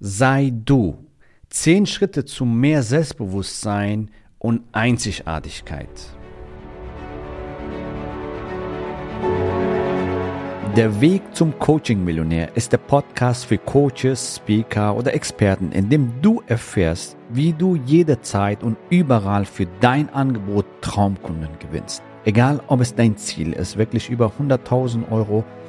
Sei du. Zehn Schritte zu mehr Selbstbewusstsein und Einzigartigkeit. Der Weg zum Coaching-Millionär ist der Podcast für Coaches, Speaker oder Experten, in dem du erfährst, wie du jederzeit und überall für dein Angebot Traumkunden gewinnst. Egal, ob es dein Ziel ist, wirklich über 100.000 Euro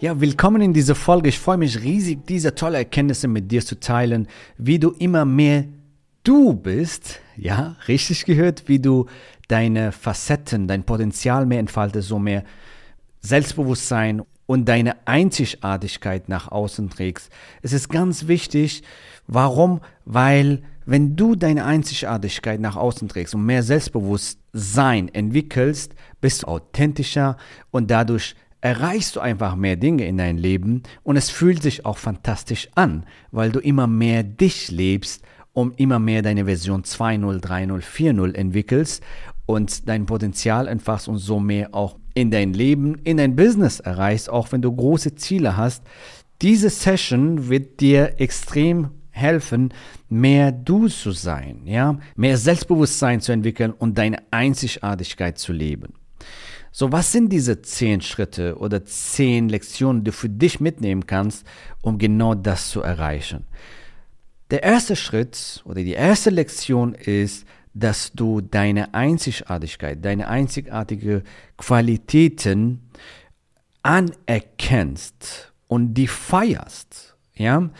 Ja, willkommen in dieser Folge. Ich freue mich riesig, diese tolle Erkenntnisse mit dir zu teilen, wie du immer mehr du bist. Ja, richtig gehört, wie du deine Facetten, dein Potenzial mehr entfaltest, so mehr Selbstbewusstsein und deine Einzigartigkeit nach außen trägst. Es ist ganz wichtig. Warum? Weil wenn du deine Einzigartigkeit nach außen trägst und mehr Selbstbewusstsein entwickelst, bist du authentischer und dadurch erreichst du einfach mehr Dinge in dein Leben und es fühlt sich auch fantastisch an, weil du immer mehr dich lebst und immer mehr deine Version 2.0, 3.0, 4.0 entwickelst und dein Potenzial entfachst und so mehr auch in dein Leben, in dein Business erreichst, auch wenn du große Ziele hast. Diese Session wird dir extrem helfen, mehr du zu sein, ja, mehr Selbstbewusstsein zu entwickeln und deine Einzigartigkeit zu leben. So, was sind diese zehn Schritte oder zehn Lektionen, die du für dich mitnehmen kannst, um genau das zu erreichen? Der erste Schritt oder die erste Lektion ist, dass du deine Einzigartigkeit, deine einzigartige Qualitäten anerkennst und die feierst. Ja,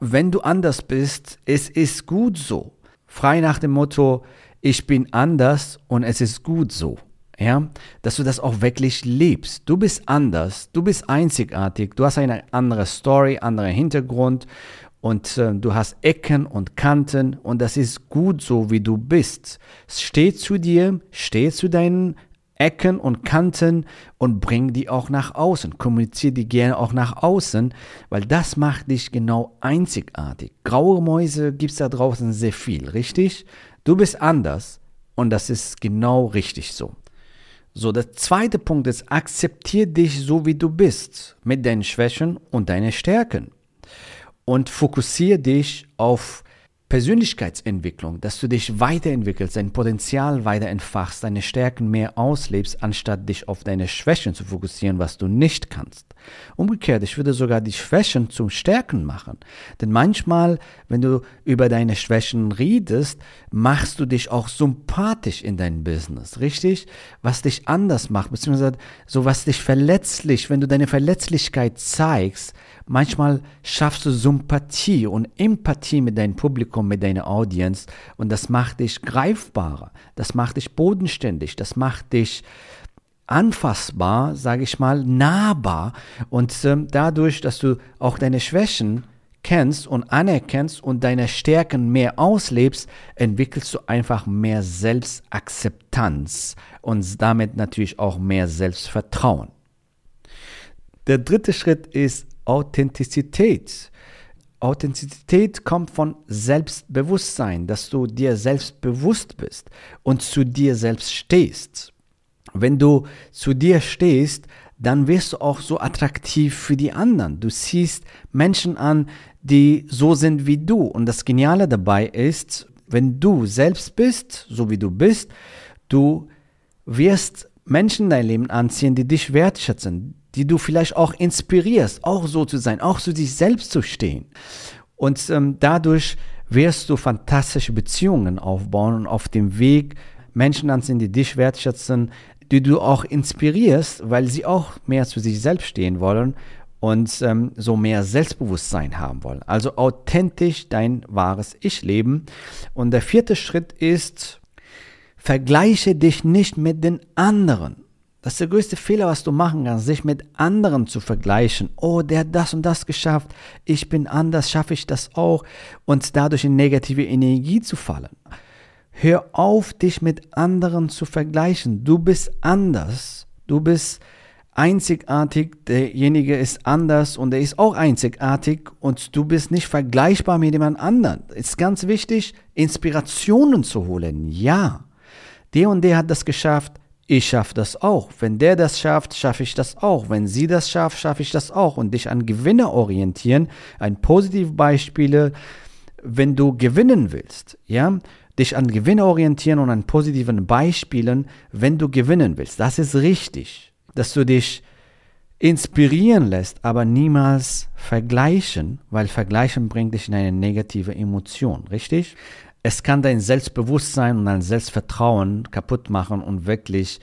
wenn du anders bist, es ist gut so. Frei nach dem Motto, ich bin anders und es ist gut so ja, dass du das auch wirklich lebst. Du bist anders, du bist einzigartig, du hast eine andere Story, anderen Hintergrund und äh, du hast Ecken und Kanten und das ist gut so, wie du bist. Steh zu dir, steh zu deinen Ecken und Kanten und bring die auch nach außen. Kommuniziere die gerne auch nach außen, weil das macht dich genau einzigartig. Graue Mäuse gibt es da draußen sehr viel, richtig? Du bist anders und das ist genau richtig so. So, der zweite Punkt ist, akzeptiere dich so, wie du bist, mit deinen Schwächen und deinen Stärken. Und fokussiere dich auf Persönlichkeitsentwicklung, dass du dich weiterentwickelst, dein Potenzial weiter entfachst, deine Stärken mehr auslebst, anstatt dich auf deine Schwächen zu fokussieren, was du nicht kannst. Umgekehrt, ich würde sogar die Schwächen zum Stärken machen. Denn manchmal, wenn du über deine Schwächen redest, machst du dich auch sympathisch in dein Business, richtig? Was dich anders macht, beziehungsweise so was dich verletzlich, wenn du deine Verletzlichkeit zeigst, manchmal schaffst du Sympathie und Empathie mit deinem Publikum, mit deiner Audience und das macht dich greifbarer, das macht dich bodenständig, das macht dich anfassbar, sage ich mal, nahbar und ähm, dadurch, dass du auch deine Schwächen kennst und anerkennst und deine Stärken mehr auslebst, entwickelst du einfach mehr Selbstakzeptanz und damit natürlich auch mehr Selbstvertrauen. Der dritte Schritt ist Authentizität. Authentizität kommt von Selbstbewusstsein, dass du dir selbst bewusst bist und zu dir selbst stehst. Wenn du zu dir stehst, dann wirst du auch so attraktiv für die anderen. Du siehst Menschen an, die so sind wie du. Und das Geniale dabei ist, wenn du selbst bist, so wie du bist, du wirst Menschen in dein Leben anziehen, die dich wertschätzen, die du vielleicht auch inspirierst, auch so zu sein, auch zu sich selbst zu stehen. Und ähm, dadurch wirst du fantastische Beziehungen aufbauen und auf dem Weg Menschen anziehen, die dich wertschätzen, die du auch inspirierst, weil sie auch mehr zu sich selbst stehen wollen und ähm, so mehr Selbstbewusstsein haben wollen. Also authentisch dein wahres Ich leben. Und der vierte Schritt ist, vergleiche dich nicht mit den anderen Das ist der größte Fehler, was du machen kannst, sich mit anderen zu vergleichen. Oh, der hat das und das geschafft. Ich bin anders, schaffe ich das auch. Und dadurch in negative Energie zu fallen. Hör auf, dich mit anderen zu vergleichen. Du bist anders. Du bist einzigartig. Derjenige ist anders und er ist auch einzigartig. Und du bist nicht vergleichbar mit jemand anderem. Es ist ganz wichtig, Inspirationen zu holen. Ja. Der und der hat das geschafft ich schaffe das auch. Wenn der das schafft, schaffe ich das auch. Wenn sie das schafft, schaffe ich das auch. Und dich an Gewinner orientieren, ein positive Beispiele, wenn du gewinnen willst, ja, dich an Gewinner orientieren und an positiven Beispielen, wenn du gewinnen willst. Das ist richtig, dass du dich inspirieren lässt, aber niemals vergleichen, weil vergleichen bringt dich in eine negative Emotion, richtig? Es kann dein Selbstbewusstsein und dein Selbstvertrauen kaputt machen und wirklich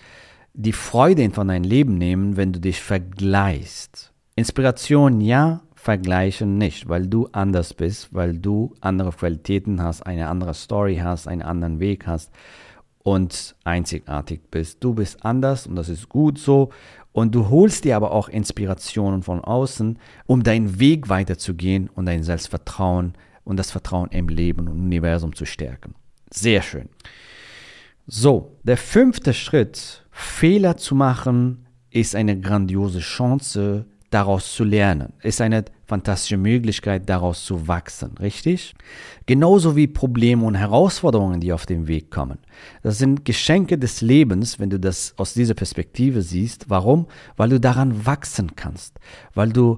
die Freude von deinem Leben nehmen, wenn du dich vergleichst. Inspiration ja, vergleichen nicht, weil du anders bist, weil du andere Qualitäten hast, eine andere Story hast, einen anderen Weg hast und einzigartig bist. Du bist anders und das ist gut so. Und du holst dir aber auch Inspirationen von außen, um deinen Weg weiterzugehen und dein Selbstvertrauen zu und das Vertrauen im Leben und Universum zu stärken. Sehr schön. So, der fünfte Schritt, Fehler zu machen, ist eine grandiose Chance, daraus zu lernen. Ist eine fantastische Möglichkeit, daraus zu wachsen, richtig? Genauso wie Probleme und Herausforderungen, die auf dem Weg kommen. Das sind Geschenke des Lebens, wenn du das aus dieser Perspektive siehst. Warum? Weil du daran wachsen kannst, weil du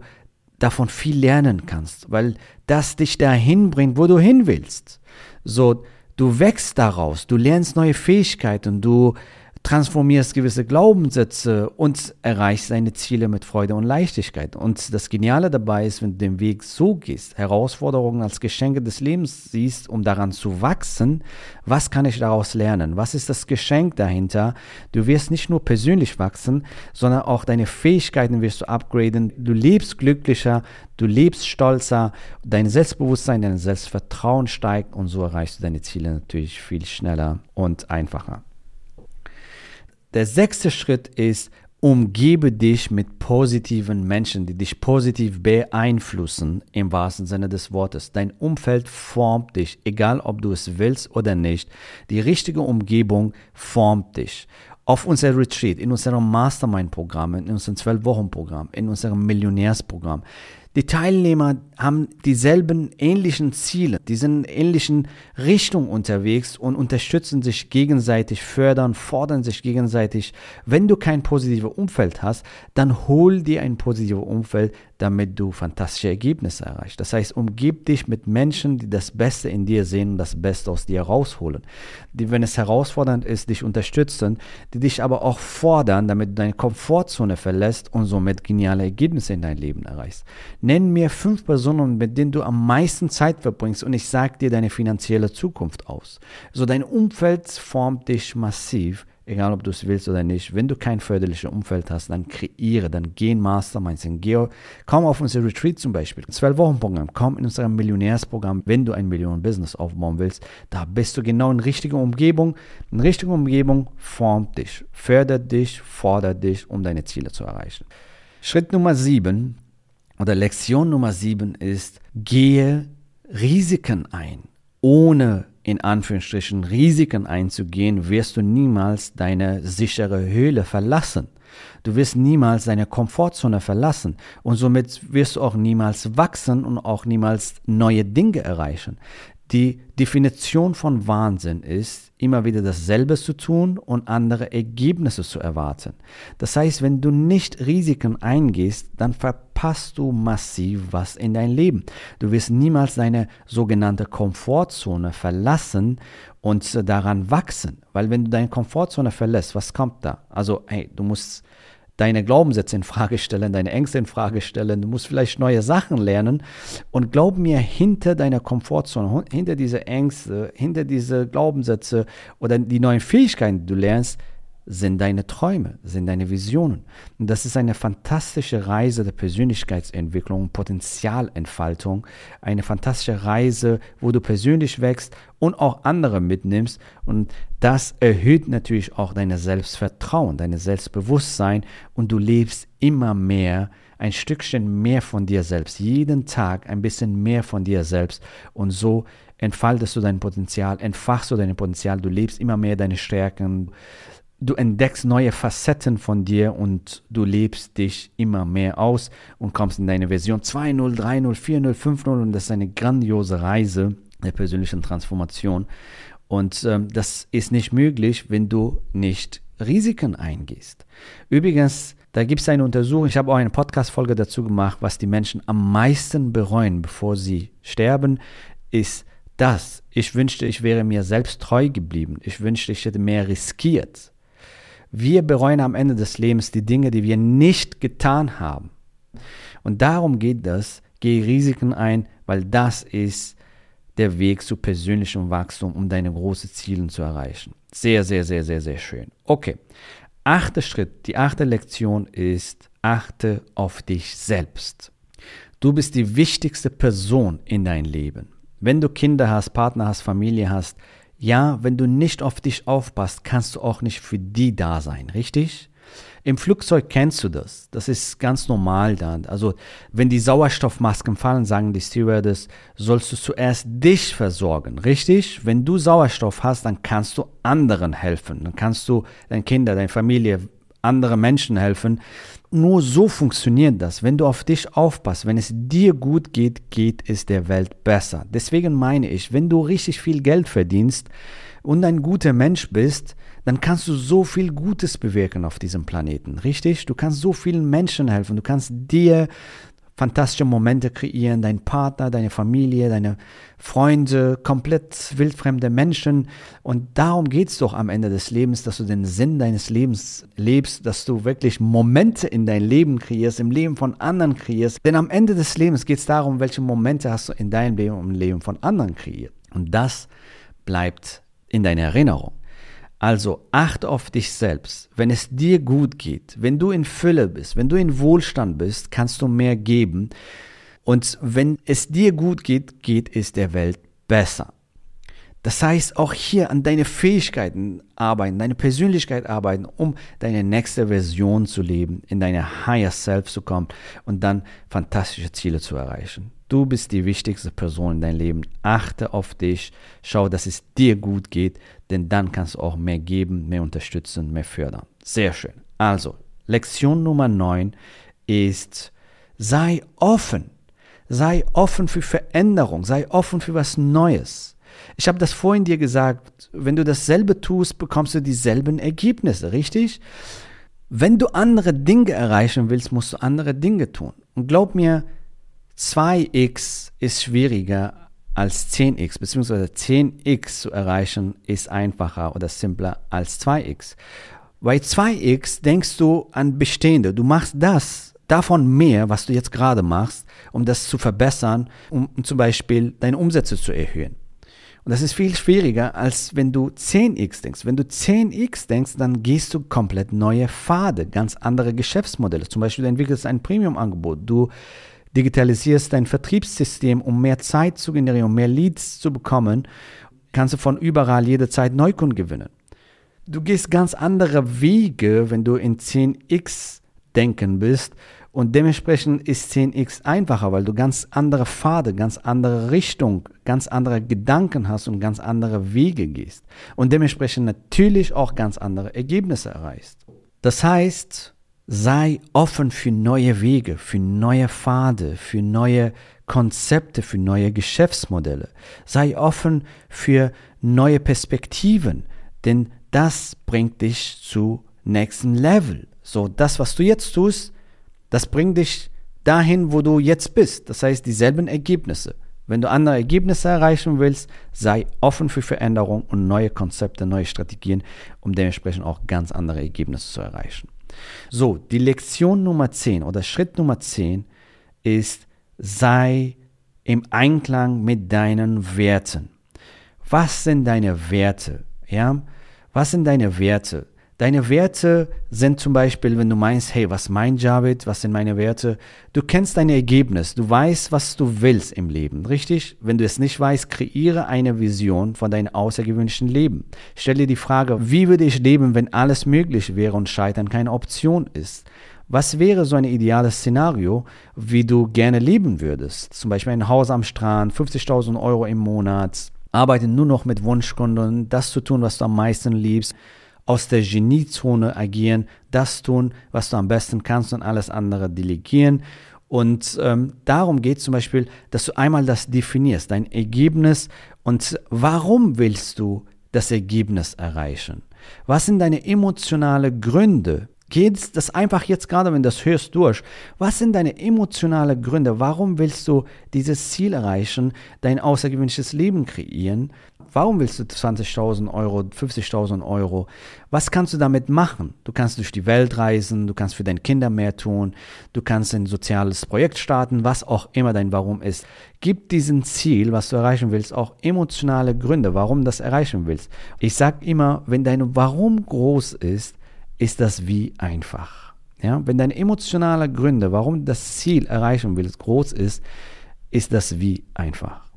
davon viel lernen kannst, weil das dich dahin bringt, wo du hin willst. So, du wächst daraus, du lernst neue Fähigkeiten, du transformierst gewisse Glaubenssätze und erreichst deine Ziele mit Freude und Leichtigkeit. Und das Geniale dabei ist, wenn du den Weg so gehst, Herausforderungen als Geschenke des Lebens siehst, um daran zu wachsen, was kann ich daraus lernen? Was ist das Geschenk dahinter? Du wirst nicht nur persönlich wachsen, sondern auch deine Fähigkeiten wirst du upgraden. Du lebst glücklicher, du lebst stolzer, dein Selbstbewusstsein, dein Selbstvertrauen steigt und so erreichst du deine Ziele natürlich viel schneller und einfacher. Der sechste Schritt ist, umgebe dich mit positiven Menschen, die dich positiv beeinflussen, im wahrsten Sinne des Wortes. Dein Umfeld formt dich, egal ob du es willst oder nicht. Die richtige Umgebung formt dich. Auf unser Retreat, in unserem Mastermind-Programm, in unserem 12-Wochen-Programm, in unserem Millionärsprogramm die Teilnehmer haben dieselben ähnlichen Ziele, die sind in ähnlichen Richtungen unterwegs und unterstützen sich gegenseitig, fördern, fordern sich gegenseitig. Wenn du kein positives Umfeld hast, dann hol dir ein positives Umfeld, damit du fantastische Ergebnisse erreichst. Das heißt, umgib dich mit Menschen, die das Beste in dir sehen und das Beste aus dir rausholen. Die, wenn es herausfordernd ist, dich unterstützen, die dich aber auch fordern, damit du deine Komfortzone verlässt und somit geniale Ergebnisse in dein Leben erreichst. Nenn mir fünf Personen, mit denen du am meisten Zeit verbringst und ich sage dir deine finanzielle Zukunft aus. So dein Umfeld formt dich massiv egal ob du es willst oder nicht. Wenn du kein förderliches Umfeld hast, dann kreiere, dann geh in Masterminds, dann geh, komm auf unser Retreat zum Beispiel, zwölf Wochen Programm, komm in unser Millionärsprogramm, wenn du ein Millionen-Business aufbauen willst, da bist du genau in richtiger Umgebung. Eine richtige Umgebung formt dich, fördert dich, fordert dich, um deine Ziele zu erreichen. Schritt Nummer sieben oder Lektion Nummer sieben ist, gehe Risiken ein, ohne in Anführungsstrichen Risiken einzugehen, wirst du niemals deine sichere Höhle verlassen. Du wirst niemals deine Komfortzone verlassen und somit wirst du auch niemals wachsen und auch niemals neue Dinge erreichen. Die Definition von Wahnsinn ist, immer wieder dasselbe zu tun und andere Ergebnisse zu erwarten. Das heißt, wenn du nicht Risiken eingehst, dann verpasst du massiv was in dein Leben. Du wirst niemals deine sogenannte Komfortzone verlassen und daran wachsen. Weil wenn du deine Komfortzone verlässt, was kommt da? Also, hey, du musst deine Glaubenssätze in Frage stellen, deine Ängste in Frage stellen. Du musst vielleicht neue Sachen lernen. Und glaub mir, hinter deiner Komfortzone, hinter diese Ängste, hinter diese Glaubenssätze oder die neuen Fähigkeiten, die du lernst, sind deine Träume, sind deine Visionen. Und das ist eine fantastische Reise der Persönlichkeitsentwicklung, Potenzialentfaltung, eine fantastische Reise, wo du persönlich wächst und auch andere mitnimmst. Und das erhöht natürlich auch dein Selbstvertrauen, dein Selbstbewusstsein. Und du lebst immer mehr ein Stückchen mehr von dir selbst, jeden Tag ein bisschen mehr von dir selbst. Und so entfaltest du dein Potenzial, entfachst du dein Potenzial, du lebst immer mehr deine Stärken, du entdeckst neue Facetten von dir und du lebst dich immer mehr aus und kommst in deine Version 2.0, 3.0, 4.0, 5.0 und das ist eine grandiose Reise der persönlichen Transformation. Und ähm, das ist nicht möglich, wenn du nicht Risiken eingehst. Übrigens, da gibt es eine Untersuchung, ich habe auch eine Podcast-Folge dazu gemacht, was die Menschen am meisten bereuen, bevor sie sterben, ist das. Ich wünschte, ich wäre mir selbst treu geblieben. Ich wünschte, ich hätte mehr riskiert. Wir bereuen am Ende des Lebens die Dinge, die wir nicht getan haben. Und darum geht das. Geh Risiken ein, weil das ist der Weg zu persönlichem Wachstum, um deine großen Ziele zu erreichen. Sehr, sehr, sehr, sehr, sehr schön. Okay. Achter Schritt, die achte Lektion ist, achte auf dich selbst. Du bist die wichtigste Person in dein Leben. Wenn du Kinder hast, Partner hast, Familie hast, ja, wenn du nicht auf dich aufpasst, kannst du auch nicht für die da sein, richtig? Im Flugzeug kennst du das. Das ist ganz normal dann. Also, wenn die Sauerstoffmasken fallen, sagen die Stewardess, sollst du zuerst dich versorgen, richtig? Wenn du Sauerstoff hast, dann kannst du anderen helfen. Dann kannst du deinen Kindern, deiner Familie, andere Menschen helfen. Nur so funktioniert das. Wenn du auf dich aufpasst, wenn es dir gut geht, geht es der Welt besser. Deswegen meine ich, wenn du richtig viel Geld verdienst und ein guter Mensch bist, dann kannst du so viel Gutes bewirken auf diesem Planeten, richtig? Du kannst so vielen Menschen helfen, du kannst dir fantastische Momente kreieren, dein Partner, deine Familie, deine Freunde, komplett wildfremde Menschen. Und darum geht es doch am Ende des Lebens, dass du den Sinn deines Lebens lebst, dass du wirklich Momente in dein Leben kreierst, im Leben von anderen kreierst. Denn am Ende des Lebens geht es darum, welche Momente hast du in deinem Leben und im Leben von anderen kreiert. Und das bleibt in deiner Erinnerung. Also achte auf dich selbst. Wenn es dir gut geht, wenn du in Fülle bist, wenn du in Wohlstand bist, kannst du mehr geben. Und wenn es dir gut geht, geht es der Welt besser. Das heißt, auch hier an deine Fähigkeiten arbeiten, deine Persönlichkeit arbeiten, um deine nächste Version zu leben, in deine Higher Self zu kommen und dann fantastische Ziele zu erreichen. Du bist die wichtigste Person in deinem Leben. Achte auf dich. Schau, dass es dir gut geht, denn dann kannst du auch mehr geben, mehr unterstützen, mehr fördern. Sehr schön. Also, Lektion Nummer 9 ist, sei offen. Sei offen für Veränderung. Sei offen für was Neues. Ich habe das vorhin dir gesagt, wenn du dasselbe tust, bekommst du dieselben Ergebnisse, richtig? Wenn du andere Dinge erreichen willst, musst du andere Dinge tun. Und glaub mir, 2x ist schwieriger als 10x, beziehungsweise 10x zu erreichen ist einfacher oder simpler als 2x. Bei 2x denkst du an Bestehende. Du machst das, davon mehr, was du jetzt gerade machst, um das zu verbessern, um zum Beispiel deine Umsätze zu erhöhen. Und das ist viel schwieriger, als wenn du 10x denkst. Wenn du 10x denkst, dann gehst du komplett neue Pfade, ganz andere Geschäftsmodelle. Zum Beispiel du entwickelst ein Premium-Angebot. Du digitalisierst dein Vertriebssystem, um mehr Zeit zu generieren, um mehr Leads zu bekommen, kannst du von überall jederzeit Neukunden gewinnen. Du gehst ganz andere Wege, wenn du in 10x denken bist und dementsprechend ist 10x einfacher, weil du ganz andere Pfade, ganz andere Richtung, ganz andere Gedanken hast und ganz andere Wege gehst und dementsprechend natürlich auch ganz andere Ergebnisse erreichst. Das heißt, Sei offen für neue Wege, für neue Pfade, für neue Konzepte, für neue Geschäftsmodelle. Sei offen für neue Perspektiven, denn das bringt dich zu nächsten Level. So, das, was du jetzt tust, das bringt dich dahin, wo du jetzt bist. Das heißt, dieselben Ergebnisse. Wenn du andere Ergebnisse erreichen willst, sei offen für Veränderung und neue Konzepte, neue Strategien, um dementsprechend auch ganz andere Ergebnisse zu erreichen. So, die Lektion Nummer 10 oder Schritt Nummer 10 ist, sei im Einklang mit deinen Werten. Was sind deine Werte? Ja? Was sind deine Werte? Deine Werte sind zum Beispiel, wenn du meinst, hey, was meint Javid, was sind meine Werte? Du kennst dein Ergebnis, du weißt, was du willst im Leben, richtig? Wenn du es nicht weißt, kreiere eine Vision von deinem außergewöhnlichen Leben. Stell dir die Frage, wie würde ich leben, wenn alles möglich wäre und Scheitern keine Option ist? Was wäre so ein ideales Szenario, wie du gerne leben würdest? Zum Beispiel ein Haus am Strand, 50.000 Euro im Monat, arbeite nur noch mit Wunschkunden, das zu tun, was du am meisten liebst, aus der Geniezone agieren, das tun, was du am besten kannst und alles andere delegieren. Und ähm, darum geht zum Beispiel, dass du einmal das definierst, dein Ergebnis und warum willst du das Ergebnis erreichen? Was sind deine emotionalen Gründe, Geht das einfach jetzt gerade, wenn du das hörst, durch? Was sind deine emotionalen Gründe? Warum willst du dieses Ziel erreichen, dein außergewöhnliches Leben kreieren? Warum willst du 20.000 Euro, 50.000 Euro? Was kannst du damit machen? Du kannst durch die Welt reisen, du kannst für deine Kinder mehr tun, du kannst ein soziales Projekt starten, was auch immer dein Warum ist. Gib diesem Ziel, was du erreichen willst, auch emotionale Gründe, warum du das erreichen willst. Ich sage immer, wenn dein Warum groß ist, ist das wie einfach. Ja? Wenn deine emotionalen Gründe, warum das Ziel erreichen willst, groß ist, ist das wie einfach.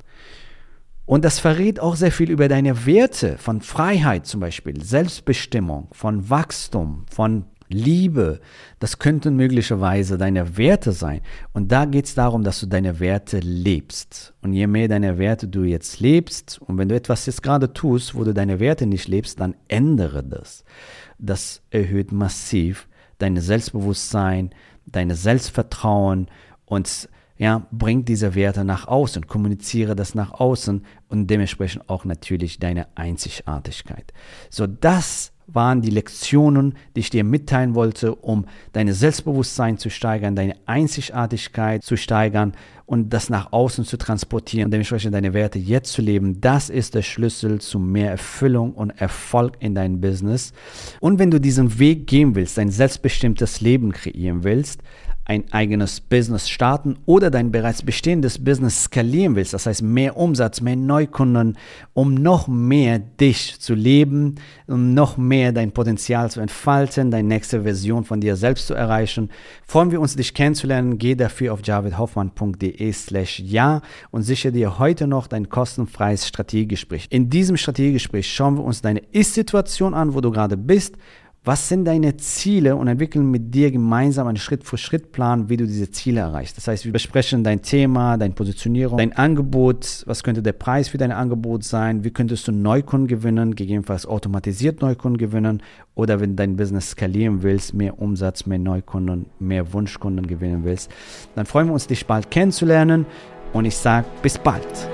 Und das verrät auch sehr viel über deine Werte von Freiheit zum Beispiel, Selbstbestimmung, von Wachstum, von Liebe. Das könnten möglicherweise deine Werte sein. Und da geht es darum, dass du deine Werte lebst. Und je mehr deine Werte du jetzt lebst, und wenn du etwas jetzt gerade tust, wo du deine Werte nicht lebst, dann ändere das das erhöht massiv dein Selbstbewusstsein, dein Selbstvertrauen und ja, bringt diese Werte nach außen, kommuniziere das nach außen und dementsprechend auch natürlich deine Einzigartigkeit. So, das waren die Lektionen, die ich dir mitteilen wollte, um dein Selbstbewusstsein zu steigern, deine Einzigartigkeit zu steigern und das nach außen zu transportieren, dementsprechend deine Werte jetzt zu leben. Das ist der Schlüssel zu mehr Erfüllung und Erfolg in deinem Business. Und wenn du diesen Weg gehen willst, ein selbstbestimmtes Leben kreieren willst, ein eigenes Business starten oder dein bereits bestehendes Business skalieren willst, das heißt mehr Umsatz, mehr Neukunden, um noch mehr dich zu leben, um noch mehr dein Potenzial zu entfalten, deine nächste Version von dir selbst zu erreichen, freuen wir uns, dich kennenzulernen. Geh dafür auf javidhoffmann.de slash ja und sichere dir heute noch dein kostenfreies Strategiegespräch. In diesem Strategiegespräch schauen wir uns deine Ist-Situation an, wo du gerade bist, was sind deine Ziele und entwickeln mit dir gemeinsam einen Schritt-für-Schritt-Plan, wie du diese Ziele erreichst. Das heißt, wir besprechen dein Thema, deine Positionierung, dein Angebot, was könnte der Preis für dein Angebot sein, wie könntest du Neukunden gewinnen, gegebenenfalls automatisiert Neukunden gewinnen oder wenn dein Business skalieren willst, mehr Umsatz, mehr Neukunden, mehr Wunschkunden gewinnen willst. Dann freuen wir uns, dich bald kennenzulernen und ich sage bis bald.